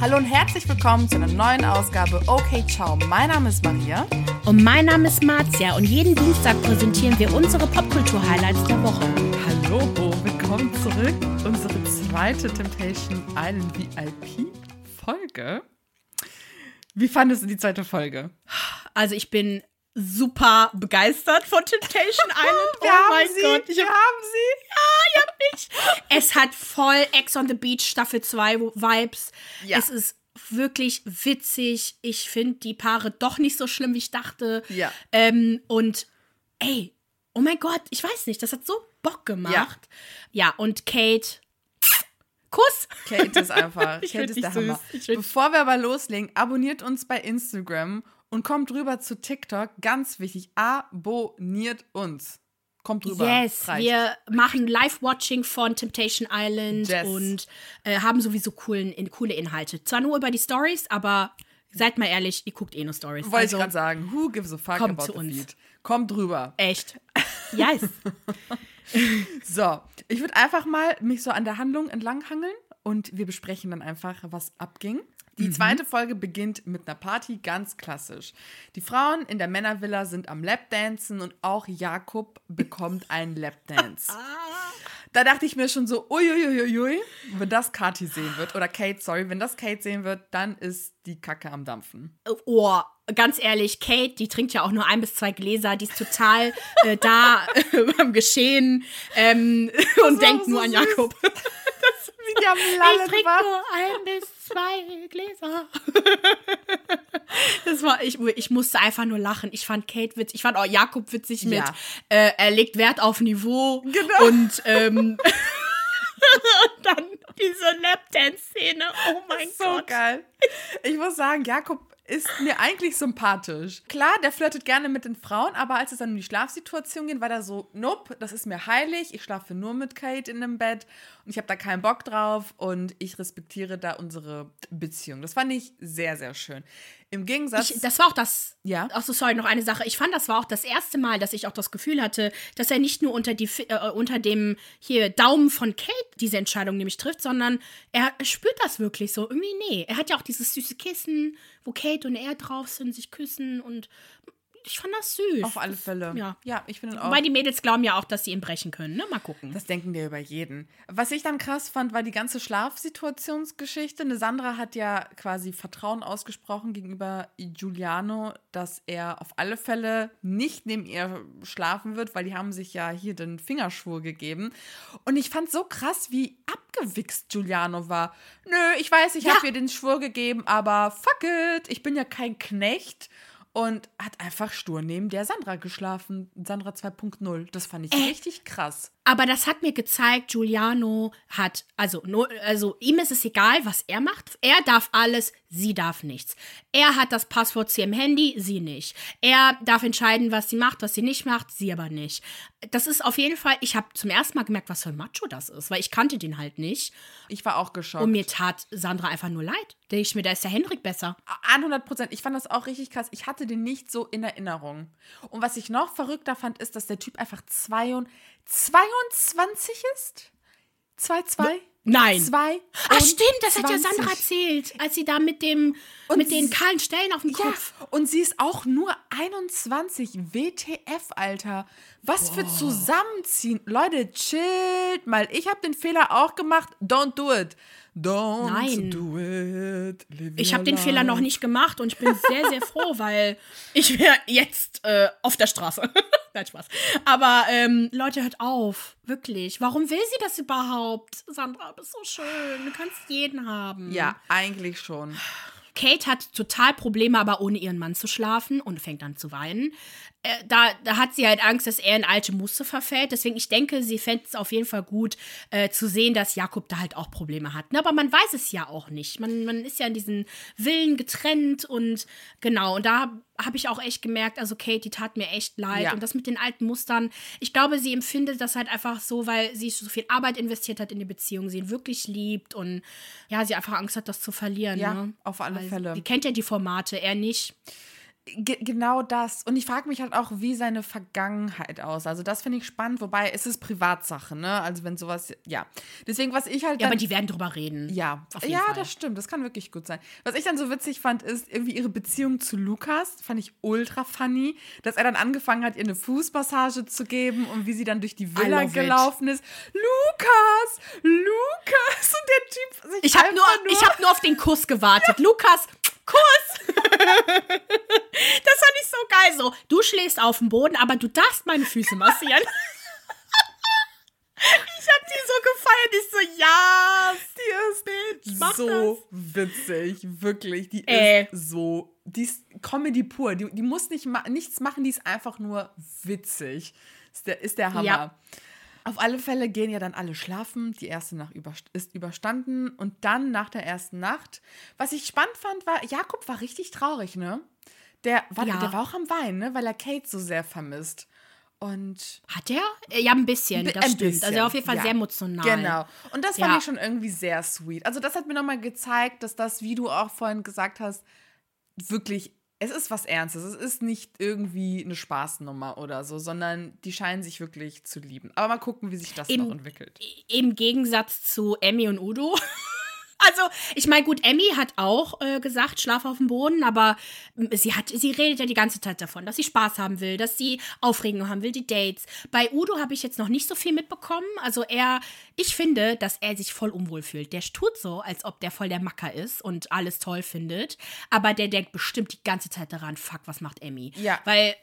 Hallo und herzlich willkommen zu einer neuen Ausgabe Okay Ciao. Mein Name ist Maria. Und mein Name ist Marzia und jeden Dienstag präsentieren wir unsere Popkultur-Highlights der Woche. Hallo, willkommen zurück. Unsere zweite Temptation Island VIP-Folge. Wie fandest du die zweite Folge? Also ich bin super begeistert von Temptation Island. Wir oh mein sie, Gott. Ich wir hab, haben sie. ja, ich hab mich. Es hat voll Ex on the Beach Staffel 2 Vibes. Ja. Es ist wirklich witzig. Ich finde die Paare doch nicht so schlimm, wie ich dachte. Ja. Ähm, und ey, oh mein Gott, ich weiß nicht, das hat so Bock gemacht. Ja, und Kate. Kuss. Kate ist einfach, Ich Kate ist der süß. Hammer. Bevor wir aber loslegen, abonniert uns bei Instagram und kommt rüber zu TikTok. Ganz wichtig, abonniert uns. Kommt rüber. Yes, Reicht. wir machen Live-Watching von Temptation Island Yes. und äh, haben sowieso coolen, in, coole Inhalte. Zwar nur über die Stories, aber seid mal ehrlich, ihr guckt eh nur Stories. Wollte also, ich gerade sagen, who gives a fuck kommt about zu the uns. feed? Kommt rüber. Echt. Yes. So, ich würde einfach mal mich so an der Handlung entlanghangeln und wir besprechen dann einfach, was abging. Die zweite Folge beginnt mit einer Party, ganz klassisch. Die Frauen in der Männervilla sind am Lapdancen und auch Jakob bekommt einen Lapdance. Da dachte ich mir schon so, uiuiuiui, wenn das Kati sehen wird, oder Kate, sorry, wenn das Kate sehen wird, dann ist die Kacke am Dampfen. oh, ganz ehrlich, Kate, die trinkt ja auch nur ein bis zwei Gläser, die ist total äh, da beim Geschehen ähm, und denkt nur an süß. Jakob. Wie die am Ich war. nur ein bis zwei Gläser. Das war, ich, ich musste einfach nur lachen. Ich fand Kate witzig. Ich fand auch Jakob witzig mit, Ja. äh, er legt Wert auf Niveau. Genau. Und, ähm, und dann diese Lapdance-Szene. Oh mein so Gott. geil. Ich muss sagen, Jakob ist mir eigentlich sympathisch. Klar, der flirtet gerne mit den Frauen, aber als es dann um die Schlafsituation geht, war der so, nope, das ist mir heilig, ich schlafe nur mit Kate in einem Bett und ich habe da keinen Bock drauf und ich respektiere da unsere Beziehung. Das fand ich sehr, sehr schön. Im Gegensatz... Ich, das war auch das. Ja. Ach so, sorry, noch eine Sache. Ich fand, das war auch das erste Mal, dass ich auch das Gefühl hatte, dass er nicht nur unter, die, äh, unter dem hier Daumen von Kate diese Entscheidung nämlich trifft, sondern er spürt das wirklich so. Irgendwie, nee. Er hat ja auch dieses süße Kissen, wo Kate und er drauf sind, sich küssen und ich fand das süß. auf alle Fälle. Ja. Ja, ich finde auch. Wobei die Mädels glauben ja auch, dass sie ihn brechen können, ne? Mal gucken. Das denken wir über jeden. Was ich dann krass fand, war die ganze Schlafsituationsgeschichte. Eine Sandra hat ja quasi Vertrauen ausgesprochen gegenüber Giuliano, dass er auf alle Fälle nicht neben ihr schlafen wird, weil die haben sich ja hier den Fingerschwur gegeben. Und ich fand so krass, wie abgewichst Giuliano war. Nö, ich weiß, ich Ja. habe ihr den Schwur gegeben, aber fuck it, ich bin ja kein Knecht. Und hat einfach stur neben der Sandra geschlafen. Sandra 2.0. Das fand ich Äh. richtig krass. Aber das hat mir gezeigt, Giuliano hat, also, also ihm ist es egal, was er macht. Er darf alles, sie darf nichts. Er hat das Passwort zu ihrem Handy, sie nicht. Er darf entscheiden, was sie macht, was sie nicht macht, sie aber nicht. Das ist auf jeden Fall, ich habe zum ersten Mal gemerkt, was für ein Macho das ist, weil ich kannte den halt nicht. Ich war auch geschockt. Und mir tat Sandra einfach nur leid. Denke ich mir, da ist der Hendrik besser. 100 Prozent. Ich fand das auch richtig krass. Ich hatte den nicht so in Erinnerung. Und was ich noch verrückter fand, ist, dass der Typ einfach zwei und 22 ist? 2-2? Nein. Zwei. Ach stimmt, das hat ja 20. Sandra erzählt, als sie da mit dem, Und mit den kahlen Stellen auf dem Ja, Kopf. und sie ist auch nur 21. WTF, Alter. Was für Zusammenziehen. Leute, chillt mal. Ich habe den Fehler auch gemacht. Don't do it. Don't Nein. do it. Ich habe den Fehler noch nicht gemacht und ich bin sehr, sehr froh, weil ich wäre jetzt äh, auf der Straße. Nein, Spaß. Aber ähm, Leute, hört auf. Wirklich. Warum will sie das überhaupt? Sandra, du bist so schön. Du kannst jeden haben. Ja, eigentlich schon. Kate hat total Probleme, aber ohne ihren Mann zu schlafen und fängt an zu weinen. Äh, da, da hat sie halt Angst, dass er in alte Muster verfällt. Deswegen, ich denke, sie fände es auf jeden Fall gut äh, zu sehen, dass Jakob da halt auch Probleme hat. Ne? Aber man weiß es ja auch nicht. Man, man ist ja in diesen Villen getrennt und genau. Und da habe ich auch echt gemerkt, also Kate, die tat mir echt leid. Ja. Und das mit den alten Mustern, ich glaube, sie empfindet das halt einfach so, weil sie so viel Arbeit investiert hat in die Beziehung, sie ihn wirklich liebt und ja, sie einfach Angst hat, das zu verlieren. Ja, ne? auf alle Weil Fälle. Die kennt ja die Formate, er nicht. Ge genau das. Und ich frage mich halt auch, wie seine Vergangenheit aus. Also das finde ich spannend, wobei es ist Privatsache, ne? Also wenn sowas, ja. Deswegen, was ich halt. ja, aber die werden drüber reden. Ja, Auf jeden ja, Fall. das stimmt. Das kann wirklich gut sein. Was ich dann so witzig fand, ist irgendwie ihre Beziehung zu Lukas. Fand ich ultra funny, dass er dann angefangen hat, ihr eine Fußmassage zu geben und wie sie dann durch die Villa love it. gelaufen ist. Lukas, Lukas und der Typ sich Ich habe nur, einfach ich hab nur auf den Kuss gewartet. Lukas, Kuss! das fand ich so geil. So, du schläfst auf dem Boden, aber du darfst meine Füße massieren. ich hab die so gefeiert. Ich so, ja, Die ist mach so witzig, wirklich. Die Äh. ist so, die ist Comedy pur. Die, die muss nicht ma nichts machen, die ist einfach nur witzig. Ist der, ist der Hammer. Ja. Auf alle Fälle gehen ja dann alle schlafen. Die erste Nacht über, ist überstanden. Und dann nach der ersten Nacht, was ich spannend fand, war, Jakob war richtig traurig, ne? Der war, Ja. der war auch am Weinen, ne? Weil er Kate so sehr vermisst. Und Hat er? Äh, Ja, ein bisschen, Bi- das ein stimmt. bisschen, Also auf jeden Fall ja. sehr emotional. Genau. Und das fand Ja. ich schon irgendwie sehr sweet. Also das hat mir nochmal gezeigt, dass das, wie du auch vorhin gesagt hast, wirklich, es ist was Ernstes. Es ist nicht irgendwie eine Spaßnummer oder so, sondern die scheinen sich wirklich zu lieben. Aber mal gucken, wie sich das Im- noch entwickelt. Im Gegensatz zu Emmy und Udo. Also, ich meine, gut, Emmy hat auch äh, gesagt, schlaf auf dem Boden, aber ähm, sie hat, sie redet ja die ganze Zeit davon, dass sie Spaß haben will, dass sie Aufregung haben will, die Dates. Bei Udo habe ich jetzt noch nicht so viel mitbekommen. Also er, ich finde, dass er sich voll unwohl fühlt. Der tut so, als ob der voll der Macker ist und alles toll findet. Aber der denkt bestimmt die ganze Zeit daran, fuck, was macht Emmy? Ja. Weil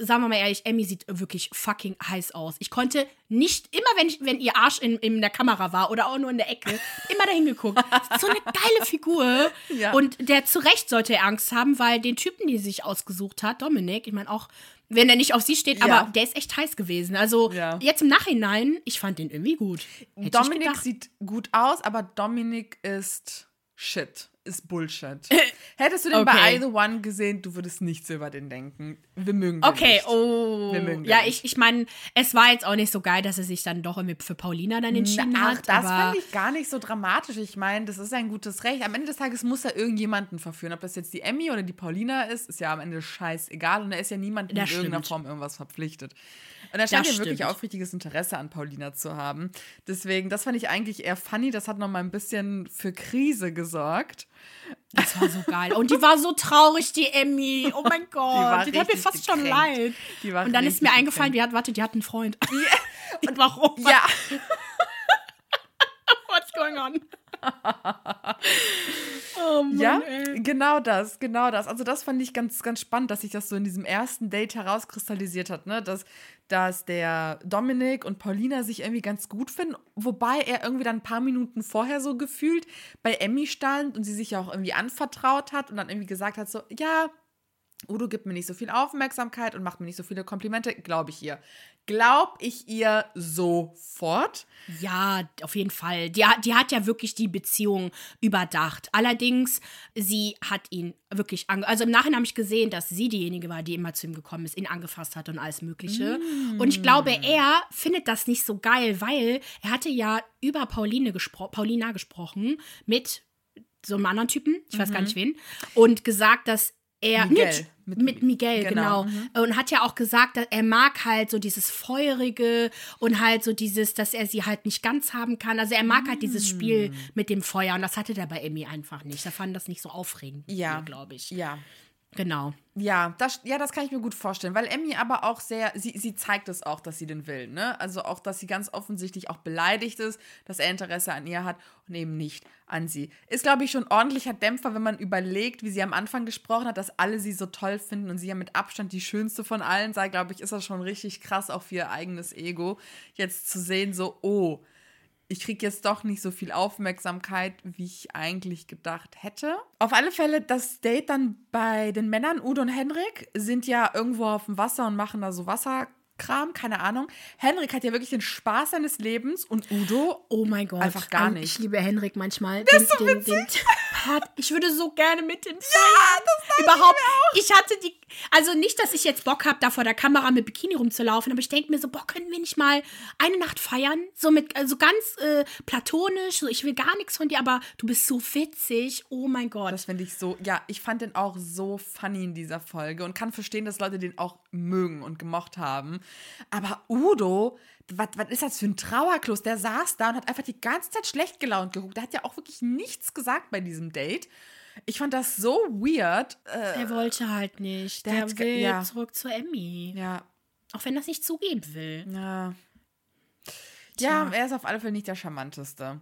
sagen wir mal ehrlich, Emmy sieht wirklich fucking heiß aus. Ich konnte nicht, immer wenn, ich, wenn ihr Arsch in, in der Kamera war oder auch nur in der Ecke, immer dahin geguckt. So eine geile Figur. Ja. Und der zu Recht sollte er Angst haben, weil den Typen, die sie sich ausgesucht hat, Dominik, ich meine auch, wenn er nicht auf sie steht, Ja. aber der ist echt heiß gewesen. Also Ja. jetzt im Nachhinein, ich fand den irgendwie gut. Hätte Dominik sieht gut aus, aber Dominik ist Shit. Ist Bullshit. Hättest du den bei Okay. I The One gesehen, du würdest nichts über den denken. Wir mögen den Okay, nicht. oh. Wir mögen den Ja, nicht. ich, ich meine, es war jetzt auch nicht so geil, dass er sich dann doch irgendwie für Paulina dann entschieden Ach, hat. das fand ich gar nicht so dramatisch. Ich meine, das ist ein gutes Recht. Am Ende des Tages muss er irgendjemanden verführen. Ob das jetzt die Emmy oder die Paulina ist, ist ja am Ende scheißegal. Und er ist ja niemandem in irgendeiner. Form irgendwas verpflichtet. Und er scheint ja wirklich aufrichtiges Interesse an Paulina zu haben. Deswegen, das fand ich eigentlich eher funny. Das hat noch mal ein bisschen für Krise gesorgt. Das war so geil. Und die war so traurig, die Emmy. Oh mein Gott. war Die, hat mir fast schon gekränkt. leid. Die war Und dann ist mir eingefallen, die hat, warte, die hat einen Freund. Und warum? Ja, What's going on? Oh Mann, ja, ey. genau das, genau das. Also das fand ich ganz, ganz spannend, dass sich das so in diesem ersten Date herauskristallisiert hat, ne? Dass, dass der Dominik und Paulina sich irgendwie ganz gut finden, wobei er irgendwie dann ein paar Minuten vorher so gefühlt bei Emmy stand und sie sich ja auch irgendwie anvertraut hat und dann irgendwie gesagt hat so, ja, Udo gibt mir nicht so viel Aufmerksamkeit und macht mir nicht so viele Komplimente, glaube ich ihr. Glaube ich ihr sofort. Ja, auf jeden Fall. Die, hat- die hat ja wirklich die Beziehung überdacht. Allerdings, sie hat ihn wirklich ange Also im Nachhinein habe ich gesehen, dass sie diejenige war, die immer zu ihm gekommen ist, ihn angefasst hat und alles Mögliche. Und ich glaube, er findet das nicht so geil, weil er hatte ja über Pauline gespro Paulina gesprochen mit so einem anderen Typen, ich weiß gar nicht wen, und gesagt, dass er Miguel. mit, Mit Miguel, genau, genau. Und hat ja auch gesagt, dass er mag halt so dieses Feurige und halt so dieses, dass er sie halt nicht ganz haben kann. Also er mag halt dieses Spiel mit dem Feuer und das hatte der bei Emmy einfach nicht. Er fand das nicht so aufregend, Ja. glaube ich. Ja. Genau. Ja, das, ja, das kann ich mir gut vorstellen, weil Emmy aber auch sehr, sie, sie zeigt es auch, dass sie den will, ne? Also auch, dass sie ganz offensichtlich auch beleidigt ist, dass er Interesse an ihr hat und eben nicht an sie. Ist, glaube ich, schon ordentlicher Dämpfer, wenn man überlegt, wie sie am Anfang gesprochen hat, dass alle sie so toll finden und sie ja mit Abstand die schönste von allen sei, glaube ich, ist das schon richtig krass auch für ihr eigenes Ego, jetzt zu sehen, so, oh, ich kriege jetzt doch nicht so viel Aufmerksamkeit, wie ich eigentlich gedacht hätte. Auf alle Fälle, das Date dann bei den Männern, Udo und Henrik, sind ja irgendwo auf dem Wasser und machen da so Kram, keine Ahnung. Henrik hat ja wirklich den Spaß seines Lebens und Udo Oh mein Gott. einfach gar Ähm, nicht. Ich liebe Henrik manchmal. Der ist so den, den, den Part, ich würde so gerne mit dem feiern. das Überhaupt. Ich hatte die. Also nicht, dass ich jetzt Bock habe, da vor der Kamera mit Bikini rumzulaufen, aber ich denke mir so, boah, können wir nicht mal eine Nacht feiern? So mit, also ganz äh, platonisch, so ich will gar nichts von dir, aber du bist so witzig. Oh mein Gott. Das finde ich so, ja, ich fand den auch so funny in dieser Folge und kann verstehen, dass Leute den auch mögen und gemocht haben. Aber Udo, was, ist das für ein Trauerklos? Der saß da und hat einfach die ganze Zeit schlecht gelaunt geguckt. Der hat ja auch wirklich nichts gesagt bei diesem Date. Ich fand das so weird. Äh, Der wollte halt nicht. Der Der, will ja. zurück zu Emmy. ja, Auch wenn das nicht zugeben will. ja. Ja, er ist auf alle Fälle nicht der charmanteste.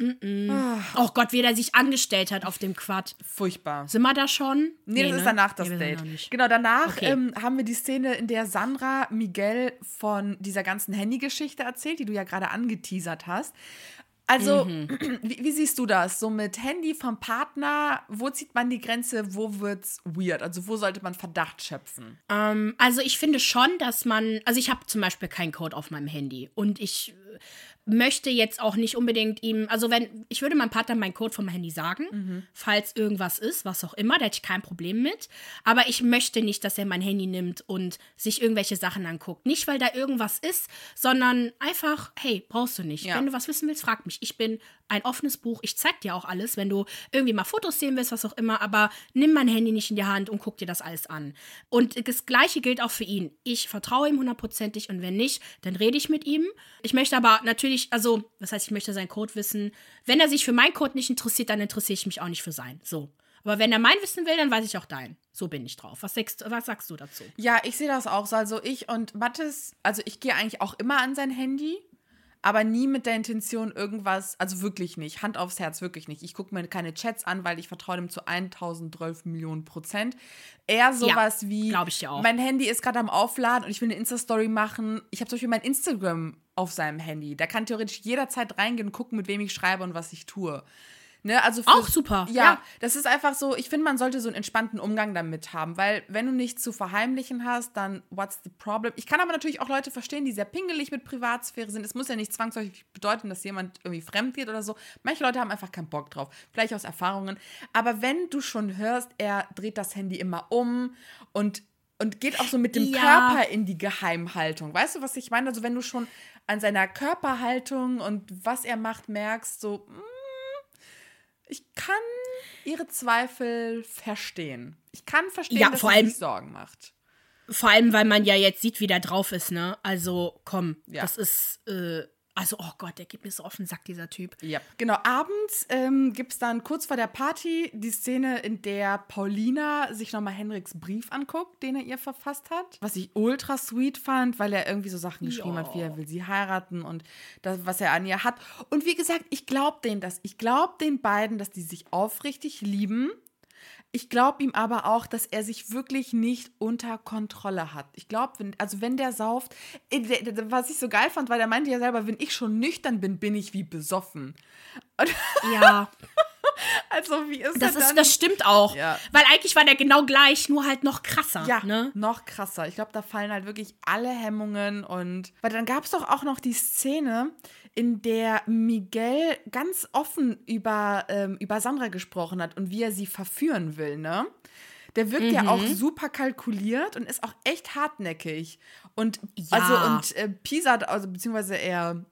Oh Gott, wie der sich angestellt hat auf dem Quad. Furchtbar. Sind wir da schon? Nee, das ne? ist danach das Nee, Date. Genau, danach Okay. ähm, haben wir die Szene, in der Sandra Miguel von dieser ganzen Handy-Geschichte erzählt, die du ja gerade angeteasert hast. Also, Mhm. wie, wie siehst du das? So mit Handy vom Partner, wo zieht man die Grenze, wo wird's weird? Also, wo sollte man Verdacht schöpfen? Ähm, also ich finde schon, dass man, also ich habe zum Beispiel keinen Code auf meinem Handy und ich möchte jetzt auch nicht unbedingt ihm, also wenn, ich würde meinem Partner meinen Code meinem Handy sagen, falls irgendwas ist, was auch immer, da hätte ich kein Problem mit, aber ich möchte nicht, dass er mein Handy nimmt und sich irgendwelche Sachen anguckt. Nicht, weil da irgendwas ist, sondern einfach, hey, brauchst du nicht. Ja. Wenn du was wissen willst, frag mich. Ich bin ein offenes Buch, ich zeig dir auch alles, wenn du irgendwie mal Fotos sehen willst, was auch immer, aber nimm mein Handy nicht in die Hand und guck dir das alles an. Und das Gleiche gilt auch für ihn. Ich vertraue ihm hundertprozentig und wenn nicht, dann rede ich mit ihm. Ich möchte aber natürlich, also, das heißt, ich möchte seinen Code wissen. Wenn er sich für meinen Code nicht interessiert, dann interessiere ich mich auch nicht für seinen. So. Aber wenn er meinen wissen will, dann weiß ich auch deinen. So bin ich drauf. Was sagst, was sagst du dazu? Ja, ich sehe das auch so. Also, ich und Mattes, also ich gehe eigentlich auch immer an sein Handy. Aber nie mit der Intention, irgendwas, also wirklich nicht, Hand aufs Herz, wirklich nicht. Ich gucke mir keine Chats an, weil ich vertraue dem zu 1012 Millionen Prozent. Eher sowas wie, glaub ich dir auch. mein Handy ist gerade am Aufladen und ich will eine Insta-Story machen. Ich habe zum Beispiel mein Instagram auf seinem Handy. Da kann theoretisch jederzeit reingehen und gucken, mit wem ich schreibe und was ich tue. Ne, also für- Auch super, Ja, ja. das ist einfach so, ich finde, man sollte so einen entspannten Umgang damit haben, weil wenn du nichts zu verheimlichen hast, dann what's the problem? Ich kann aber natürlich auch Leute verstehen, die sehr pingelig mit Privatsphäre sind. Es muss ja nicht zwangsläufig bedeuten, dass jemand irgendwie fremd geht oder so. Manche Leute haben einfach keinen Bock drauf, vielleicht aus Erfahrungen. Aber wenn du schon hörst, er dreht das Handy immer um und und geht auch so mit dem Ja. Körper in die Geheimhaltung. Weißt du, was ich meine? Also wenn du schon an seiner Körperhaltung und was er macht merkst, so mm, ich kann ihre Zweifel verstehen. Ich kann verstehen, Ja, dass vor allem- sich Sorgen macht. Vor allem, weil man ja jetzt sieht, wie der drauf ist, ne? Also, komm, Ja. das ist, äh, also, oh Gott, der geht mir so auf den Sack, dieser Typ. Ja. Genau, abends ähm, gibt es dann kurz vor der Party die Szene, in der Paulina sich nochmal Henriks Brief anguckt, den er ihr verfasst hat. Was ich ultra sweet fand, weil er irgendwie so Sachen geschrieben Ja. hat, wie er will sie heiraten und das, was er an ihr hat. Und wie gesagt, ich glaube denen das. Ich glaube den beiden, dass die sich aufrichtig lieben. Ich glaube ihm aber auch, dass er sich wirklich nicht unter Kontrolle hat. Ich glaube, wenn, also wenn der sauft, äh, der- der- was ich so geil fand, weil er meinte ja selber, wenn ich schon nüchtern bin, bin ich wie besoffen. Ja, Also wie ist das, er ist, das stimmt auch. Ja. Weil eigentlich war der genau gleich, nur halt noch krasser. ja, Ne? noch krasser. Ich glaube, da fallen halt wirklich alle Hemmungen und weil dann gab es doch auch noch die Szene, in der Miguel ganz offen über, ähm, über Sandra gesprochen hat und wie er sie verführen will, ne? Der wirkt ja auch Mhm. super kalkuliert und ist auch echt hartnäckig. Und Ja. also und äh, Pisa, also beziehungsweise er,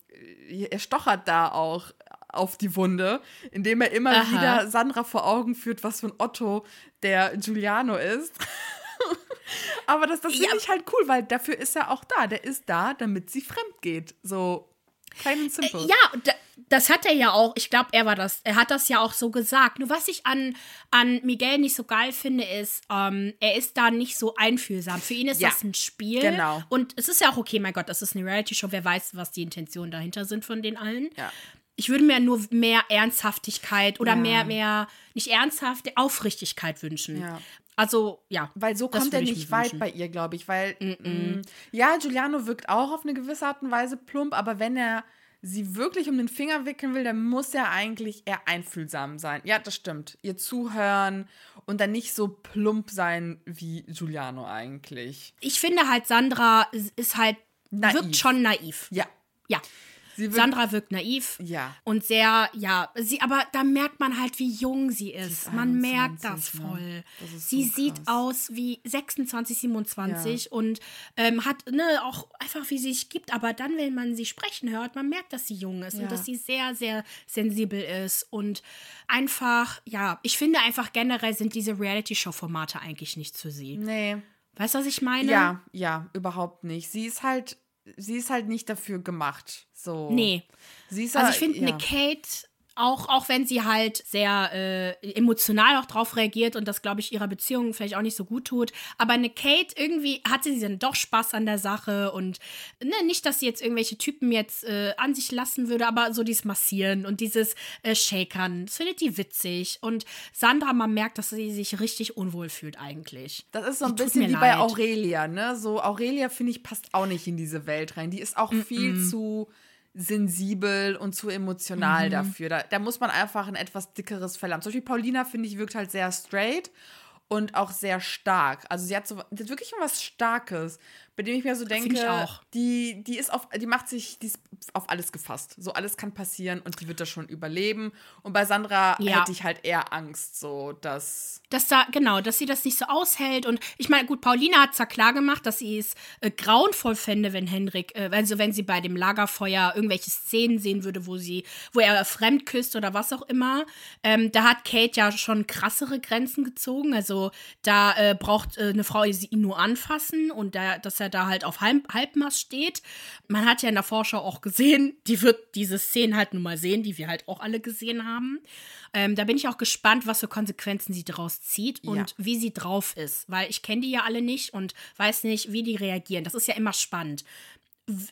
äh, er stochert da auch auf die Wunde, indem er immer Aha. wieder Sandra vor Augen führt, was für ein Otto der Giuliano ist. Aber das, das finde Ja. ich halt cool, weil dafür ist er auch da. Der ist da, damit sie fremd geht. So simple. Ja, und da- das hat er ja auch, ich glaube, er war das, er hat das ja auch so gesagt. Nur was ich an, an Miguel nicht so geil finde, ist, ähm, er ist da nicht so einfühlsam. Für ihn ist Ja, das ein Spiel. genau. Und es ist ja auch okay, mein Gott, das ist eine Reality-Show, wer weiß, was die Intentionen dahinter sind von den allen. Ja. Ich würde mir nur mehr Ernsthaftigkeit oder Ja. mehr, mehr, nicht ernsthaft, Aufrichtigkeit wünschen. Ja. Also, ja. Weil so kommt er nicht weit wünschen. bei ihr, glaube ich. Weil, mm, ja, Giuliano wirkt auch auf eine gewisse Art und Weise plump, aber wenn er sie wirklich um den Finger wickeln will, dann muss er eigentlich eher einfühlsam sein. Ja, das stimmt. Ihr zuhören und dann nicht so plump sein wie Giuliano eigentlich. Ich finde halt, Sandra ist halt, Naiv. wirkt schon naiv. Ja. Ja. Wirkt- Sandra wirkt naiv Ja. und sehr, ja, sie, aber da merkt man halt, wie jung sie ist. ist man merkt 21, das ne? voll. Das ist sie so sieht aus wie 26, 27 und ähm, hat ne, auch einfach, wie sie sich gibt. Aber dann, wenn man sie sprechen hört, man merkt, dass sie jung ist Ja. und dass sie sehr, sehr sensibel ist und einfach, ja, ich finde einfach generell sind diese Reality-Show-Formate eigentlich nichts für sie. Nee. Weißt du, was ich meine? Ja, ja, überhaupt nicht. Sie ist halt, sie ist halt nicht dafür gemacht. So. Nee. Sie ist Also halt- ich finde, ja. eine Kate, auch, auch wenn sie halt sehr äh, emotional auch drauf reagiert und das, glaube ich, ihrer Beziehung vielleicht auch nicht so gut tut, aber eine Kate, irgendwie hatte sie dann doch Spaß an der Sache und ne, nicht, dass sie jetzt irgendwelche Typen jetzt äh, an sich lassen würde, aber so dieses Massieren und dieses äh, Shakern, das findet die witzig. Und Sandra, man merkt, dass sie sich richtig unwohl fühlt eigentlich. Das ist so ein Die bisschen wie bei leid. Aurelia, ne? So, Aurelia, finde ich, passt auch nicht in diese Welt rein. Die ist auch viel zu sensibel und zu emotional Mhm. dafür. Da, da muss man einfach ein etwas dickeres Fell haben. Zum Beispiel Paulina, finde ich, wirkt halt sehr straight und auch sehr stark. Also sie hat so sie hat wirklich was Starkes, bei dem ich mir so denke, die die ist auf die macht sich die ist auf alles gefasst. So alles kann passieren und die wird das schon überleben und bei Sandra Ja. hätte ich halt eher Angst so, dass dass da, genau, dass sie das nicht so aushält. Und ich meine, gut, Paulina hat zwar klar gemacht, dass sie es äh, grauenvoll fände, wenn Henrik, äh, also wenn sie bei dem Lagerfeuer irgendwelche Szenen sehen würde, wo sie, wo er fremd küsst oder was auch immer. Ähm, da hat Kate ja schon krassere Grenzen gezogen. Also da äh, braucht äh, eine Frau sie ihn nur anfassen und da, dass er da halt auf Halb Halbmaß steht. Man hat ja in der Vorschau auch gesehen, die wird diese Szenen halt nun mal sehen, die wir halt auch alle gesehen haben. Ähm, da bin ich auch gespannt, was für Konsequenzen sie daraus zieht und Ja. wie sie drauf ist, weil ich kenne die ja alle nicht und weiß nicht, wie die reagieren. Das ist ja immer spannend.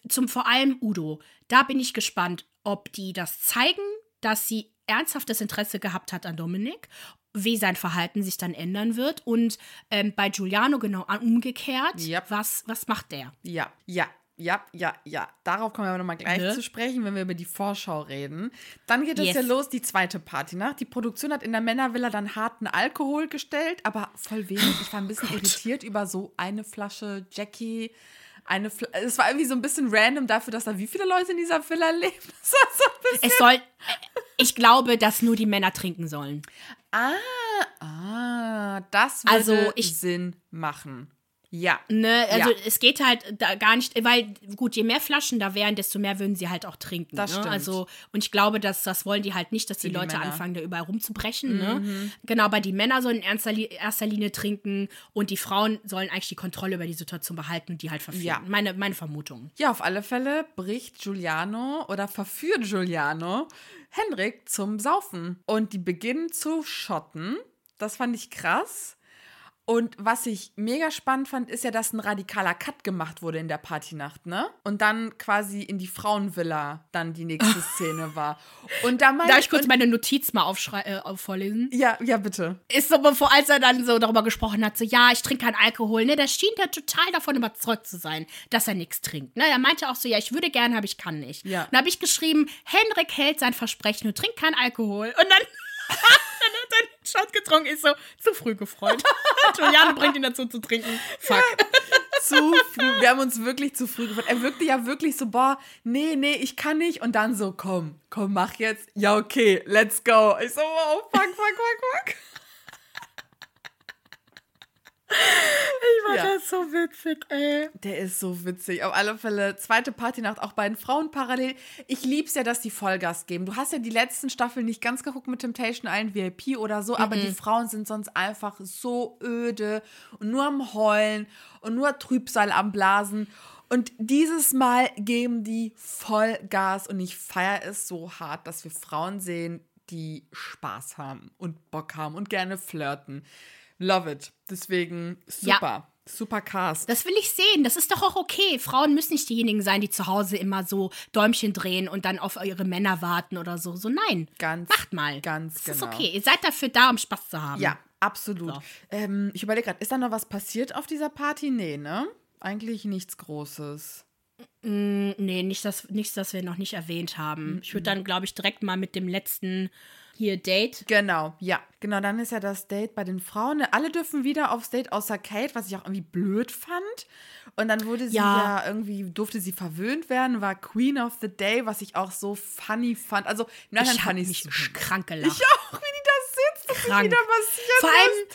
Zum vor allem Udo. Da bin ich gespannt, ob die das zeigen, dass sie ernsthaftes Interesse gehabt hat an Dominik, wie sein Verhalten sich dann ändern wird und ähm, bei Giuliano genau umgekehrt. Yep. Was, was macht der? Ja, ja, ja, ja, ja. Darauf kommen wir aber nochmal gleich Ne? zu sprechen, wenn wir über die Vorschau reden. Dann geht es Yes. ja los, die zweite Partynacht. Die Produktion hat in der Männervilla dann harten Alkohol gestellt, aber voll wenig. Ich war ein bisschen irritiert über so eine Flasche Jackie. Eine Fl es war irgendwie so ein bisschen random dafür, dass da wie viele Leute in dieser Villa leben. Es soll. Ich glaube, dass nur die Männer trinken sollen. Ah, ah, das würde Also, ich- Sinn machen. Ja. Ne, also Ja. es geht halt da gar nicht, weil gut, je mehr Flaschen da wären, desto mehr würden sie halt auch trinken. Das ne? stimmt. Also und ich glaube, dass das wollen die halt nicht, dass die die Leute Männer. Mhm. anfangen, da überall rumzubrechen. Ne? Genau, aber die Männer sollen in erster, erster Linie trinken und die Frauen sollen eigentlich die Kontrolle über die Situation behalten und die halt verführen. Ja. Meine, meine Vermutung. Ja, auf alle Fälle bricht Giuliano oder verführt Giuliano Henrik zum Saufen. Und die beginnen zu schotten. Das fand ich krass. Und was ich mega spannend fand, ist ja, dass ein radikaler Cut gemacht wurde in der Partynacht, ne? Und dann quasi in die Frauenvilla dann die nächste Szene war. Und da Darf ich kurz meine Notiz mal aufschrei äh, vorlesen? Ja, ja, bitte. Ist so, bevor, als er dann so darüber gesprochen hat, so, ja, ich trinke keinen Alkohol, ne, da schien er total davon überzeugt zu sein, dass er nichts trinkt, ne, er meinte auch so, ja, ich würde gerne, aber ich kann nicht. Ja. Und da habe ich geschrieben, Henrik hält sein Versprechen und trinkt keinen Alkohol. Und dann, dann hat er einen Shot getrunken, ist so, zu früh gefreut. Juliane bringt ihn dazu zu trinken. Fuck. Zu früh. Wir haben uns wirklich zu früh gefreut. Er wirkte ja wirklich so, boah, nee, nee, ich kann nicht. Und dann so, komm, komm, mach jetzt. Ja, okay, let's go. Ich so, oh, fuck, fuck, fuck, fuck. Ich fand Ja. das so witzig, ey. Der ist so witzig. Auf alle Fälle, zweite Partynacht, auch bei den Frauen parallel. Ich lieb's ja, dass die Vollgas geben. Du hast ja die letzten Staffeln nicht ganz geguckt mit Temptation Island VIP oder so, aber die Frauen sind sonst einfach so öde und nur am Heulen und nur Trübsal am Blasen. Und dieses Mal geben die Vollgas und ich feiere es so hart, dass wir Frauen sehen, die Spaß haben und Bock haben und gerne flirten. Love it. Deswegen Ja. super. Super Cast. Das will ich sehen. Das ist doch auch okay. Frauen müssen nicht diejenigen sein, die zu Hause immer so Däumchen drehen und dann auf ihre Männer warten oder so. So nein. Ganz, Macht mal. ganz das genau. ist okay. Ihr seid dafür da, um Spaß zu haben. Ja, absolut. So. Ähm, ich überlege gerade, ist da noch was passiert auf dieser Party? Nee, ne? Eigentlich nichts Großes. Mm, nee, nicht das, nichts, das wir noch nicht erwähnt haben. Ich würde dann, glaube ich, direkt mal mit dem letzten hier Date. Genau, ja. Genau, dann ist ja das Date bei den Frauen. Alle dürfen wieder aufs Date außer Kate, was ich auch irgendwie blöd fand. Und dann wurde sie ja, Ja. irgendwie, durfte sie verwöhnt werden, war Queen of the Day, was ich auch so funny fand. Also, Nachhinein Ich fand ich mich krank gelacht. Ich auch, wie die da sitzt, dass Krank. wieder passiert Vor allem,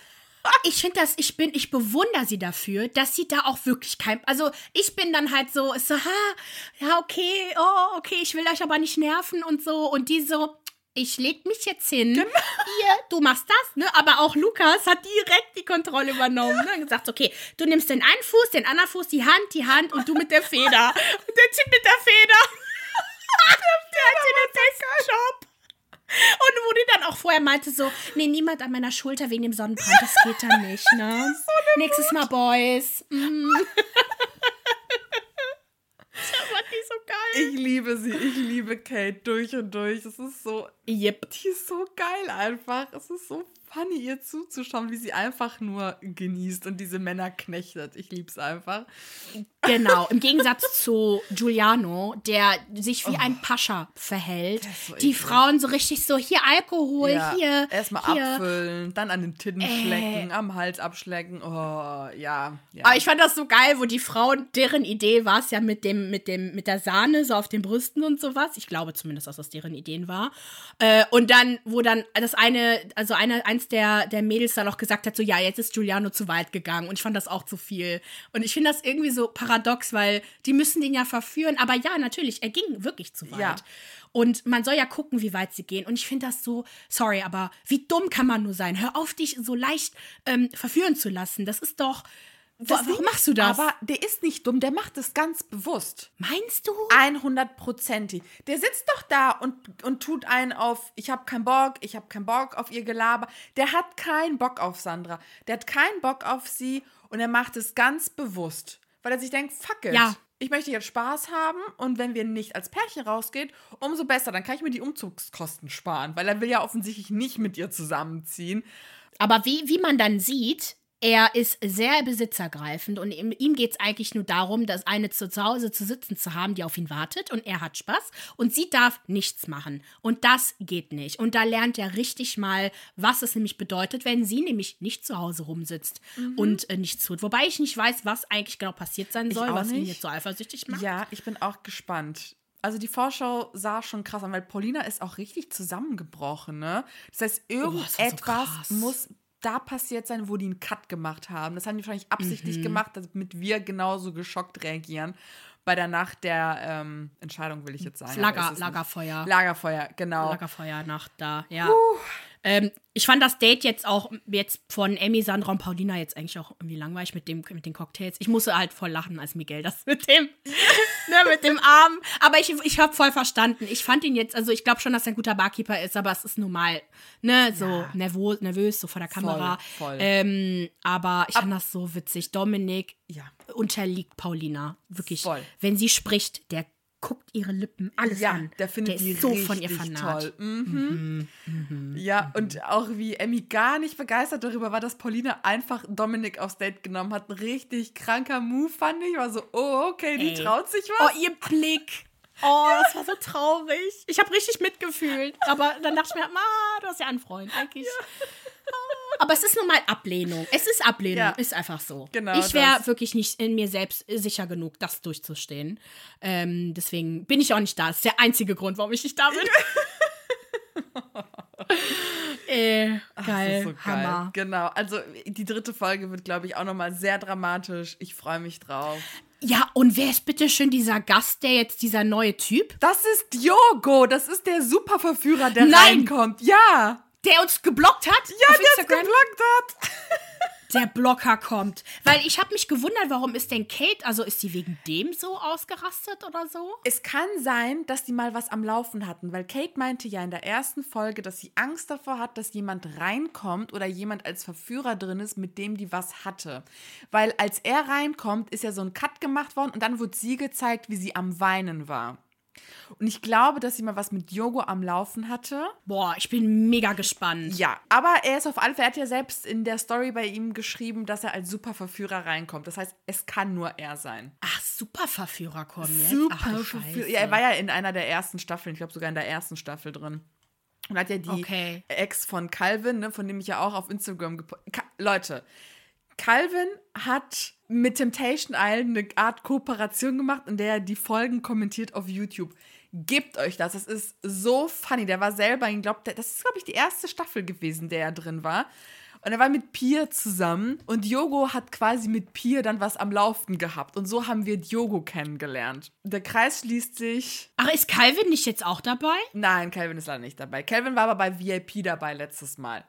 ich finde das, ich bin, ich bewundere sie dafür, dass sie da auch wirklich kein, also ich bin dann halt so, so, ha, ja, okay, oh, okay, ich will euch aber nicht nerven und so. Und die so, ich leg mich jetzt hin, Genau. hier, du machst das, ne? Aber auch Lukas hat direkt die Kontrolle übernommen, ne? Und gesagt, okay, du nimmst den einen Fuß, den anderen Fuß, die Hand, die Hand und du mit der Feder. Und der Typ mit der Feder, der hat den besten Job. Und wo die dann auch vorher meinte so, nee, niemand an meiner Schulter wegen dem Sonnenbrand, das geht dann nicht, ne? Nächstes Mal Boys. Mm. Ich liebe sie, ich liebe Kate durch und durch. Es ist so, Yep. die ist so geil einfach. Es ist so funny, ihr zuzuschauen, wie sie einfach nur genießt und diese Männer knechtet. Ich lieb's einfach. Genau, im Gegensatz zu Giuliano, der sich wie ein Pascha verhält. Oh. so die. Frauen so richtig so, hier Alkohol, hier. Erstmal hier. abfüllen, dann an den Titten Äh. schlecken, am Hals abschlecken. Oh, ja. ja. Aber ich fand das so geil, wo die Frauen, deren Idee war es ja mit dem, mit dem, mit der Sahne so auf den Brüsten und sowas. Ich glaube zumindest, dass das deren Ideen war. Äh, und dann, wo dann das eine, also eine, eins der, der Mädels dann auch gesagt hat, so ja, jetzt ist Giuliano zu weit gegangen. Und ich fand das auch zu viel. Und ich finde das irgendwie so paradox, weil die müssen den ja verführen. Aber ja, natürlich, er ging wirklich zu weit. Ja. Und man soll ja gucken, wie weit sie gehen. Und ich finde das so, sorry, aber wie dumm kann man nur sein? Hör auf, dich so leicht ähm, verführen zu lassen. Das ist doch. Das warum machst du das? Aber der ist nicht dumm, der macht es ganz bewusst. Meinst du? 100 Prozenti. Der sitzt doch da und, und tut einen auf, ich habe keinen Bock, ich habe keinen Bock auf ihr Gelaber. Der hat keinen Bock auf Sandra. Der hat keinen Bock auf sie und er macht es ganz bewusst. Weil er sich denkt, fuck it. Ja. Ich möchte jetzt Spaß haben und wenn wir nicht als Pärchen rausgehen, umso besser. Dann kann ich mir die Umzugskosten sparen, weil er will ja offensichtlich nicht mit ihr zusammenziehen. Aber wie, wie man dann sieht, er ist sehr besitzergreifend und ihm, ihm geht es eigentlich nur darum, das eine zu, zu Hause zu sitzen zu haben, die auf ihn wartet und er hat Spaß und sie darf nichts machen. Und das geht nicht. Und da lernt er richtig mal, was es nämlich bedeutet, wenn sie nämlich nicht zu Hause rumsitzt und äh, nichts tut. Wobei ich nicht weiß, was eigentlich genau passiert sein soll, was ihn nicht. jetzt so eifersüchtig macht. Ja, ich bin auch gespannt. Also die Vorschau sah schon krass an, weil Paulina ist auch richtig zusammengebrochen, ne? Das heißt, Oh, das war so irgendetwas krass. muss da passiert sein, wo die einen Cut gemacht haben. Das haben die wahrscheinlich absichtlich Mhm. gemacht, damit wir genauso geschockt reagieren. Bei der Nacht der ähm, Entscheidung will ich jetzt sagen. Lager, nicht. Lagerfeuer. Lagerfeuer, genau. Lagerfeuernacht da, ja. Ähm, ich fand das Date jetzt auch jetzt von Emmy, Sandra und Paulina jetzt eigentlich auch irgendwie langweilig mit, dem, mit den Cocktails. Ich musste halt voll lachen, als Miguel das mit dem, ne, mit dem Arm. Aber ich, ich habe voll verstanden. Ich fand ihn jetzt, also ich glaube schon, dass er ein guter Barkeeper ist, aber es ist normal, ne, so Ja. nervös, nervös, so vor der Kamera. voll. Ähm, aber ich fand das so witzig. Dominik Ja. unterliegt Paulina. Wirklich. Voll. Wenn sie spricht, der guckt ihre Lippen alles Ja, an. der findet ist die so von ihr vernarrt. toll. Mhm. Ja, und auch wie Emmy gar nicht begeistert darüber war, dass Paulina einfach Dominik aufs Date genommen hat. Ein richtig kranker Move, fand ich. War so, oh, okay, die Ey. traut sich was. Oh, ihr Blick. Oh, das war so traurig. Ich habe richtig mitgefühlt. Aber dann dachte ich mir, ah, du hast ja einen Freund. Eigentlich. Ah. Aber es ist nun mal Ablehnung. Es ist Ablehnung. Ja. Ist einfach so. Genau Ich wäre wirklich nicht in mir selbst sicher genug, das durchzustehen. Ähm, deswegen bin ich auch nicht da. Das ist der einzige Grund, warum ich nicht da bin. äh, Das geil. so geil. Hammer. Genau. Also die dritte Folge wird, glaube ich, auch nochmal sehr dramatisch. Ich freue mich drauf. Ja, und wer ist bitte schön dieser Gast, der jetzt dieser neue Typ? Das ist Diogo. Das ist der Superverführer, der Nein. reinkommt. Ja. Der uns geblockt hat? Ja, der Instagram? geblockt hat. der Blocker kommt. Weil ich habe mich gewundert, warum ist denn Kate, also ist sie wegen dem so ausgerastet oder so? Es kann sein, dass die mal was am Laufen hatten, weil Kate meinte ja in der ersten Folge, dass sie Angst davor hat, dass jemand reinkommt oder jemand als Verführer drin ist, mit dem die was hatte. Weil als er reinkommt, ist ja so ein Cut gemacht worden und dann wurde sie gezeigt, wie sie am Weinen war. Und ich glaube, dass sie mal was mit Yogo am Laufen hatte. Boah, ich bin mega gespannt. Ja, aber er ist auf alle Fälle, er hat ja selbst in der Story bei ihm geschrieben, dass er als Superverführer reinkommt. Das heißt, es kann nur er sein. Ach, Superverführer kommen jetzt? Superverführer. Ja, er war ja in einer der ersten Staffeln, ich glaube sogar in der ersten Staffel drin. Und hat ja die Okay. Ex von Calvin, ne, von dem ich ja auch auf Instagram gepostet Leute, Calvin hat mit Temptation Island eine Art Kooperation gemacht, in der er die Folgen kommentiert auf YouTube. Gebt euch das, das ist so funny. Der war selber, ich glaube, das ist, glaube ich, die erste Staffel gewesen, der er drin war. Und er war mit Pier zusammen und Yogo hat quasi mit Pier dann was am Laufen gehabt. Und so haben wir Diogo kennengelernt. Der Kreis schließt sich. Ach, ist Calvin nicht jetzt auch dabei? Nein, Calvin ist leider nicht dabei. Calvin war aber bei VIP dabei letztes Mal.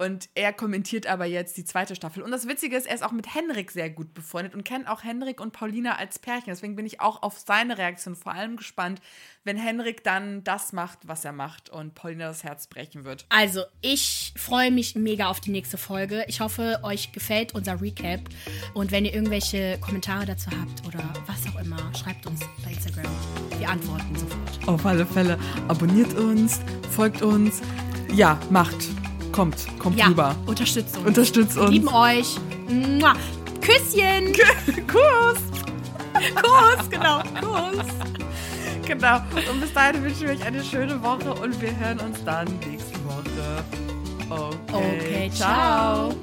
Und er kommentiert aber jetzt die zweite Staffel. Und das Witzige ist, er ist auch mit Henrik sehr gut befreundet und kennt auch Henrik und Paulina als Pärchen. Deswegen bin ich auch auf seine Reaktion vor allem gespannt, wenn Henrik dann das macht, was er macht und Paulina das Herz brechen wird. Also, ich freue mich mega auf die nächste Folge. Ich hoffe, euch gefällt unser Recap. Und wenn ihr irgendwelche Kommentare dazu habt oder was auch immer, schreibt uns bei Instagram. Wir antworten sofort. Auf alle Fälle abonniert uns, folgt uns. Ja, macht. Kommt, kommt Ja, rüber. unterstützt uns. Unterstützt uns. Lieben euch. Mua. Küsschen. Kuss! Kuss, genau. Kuss. Genau. Und bis dahin wünschen wir euch eine schöne Woche und wir hören uns dann nächste Woche. Okay, Okay, ciao.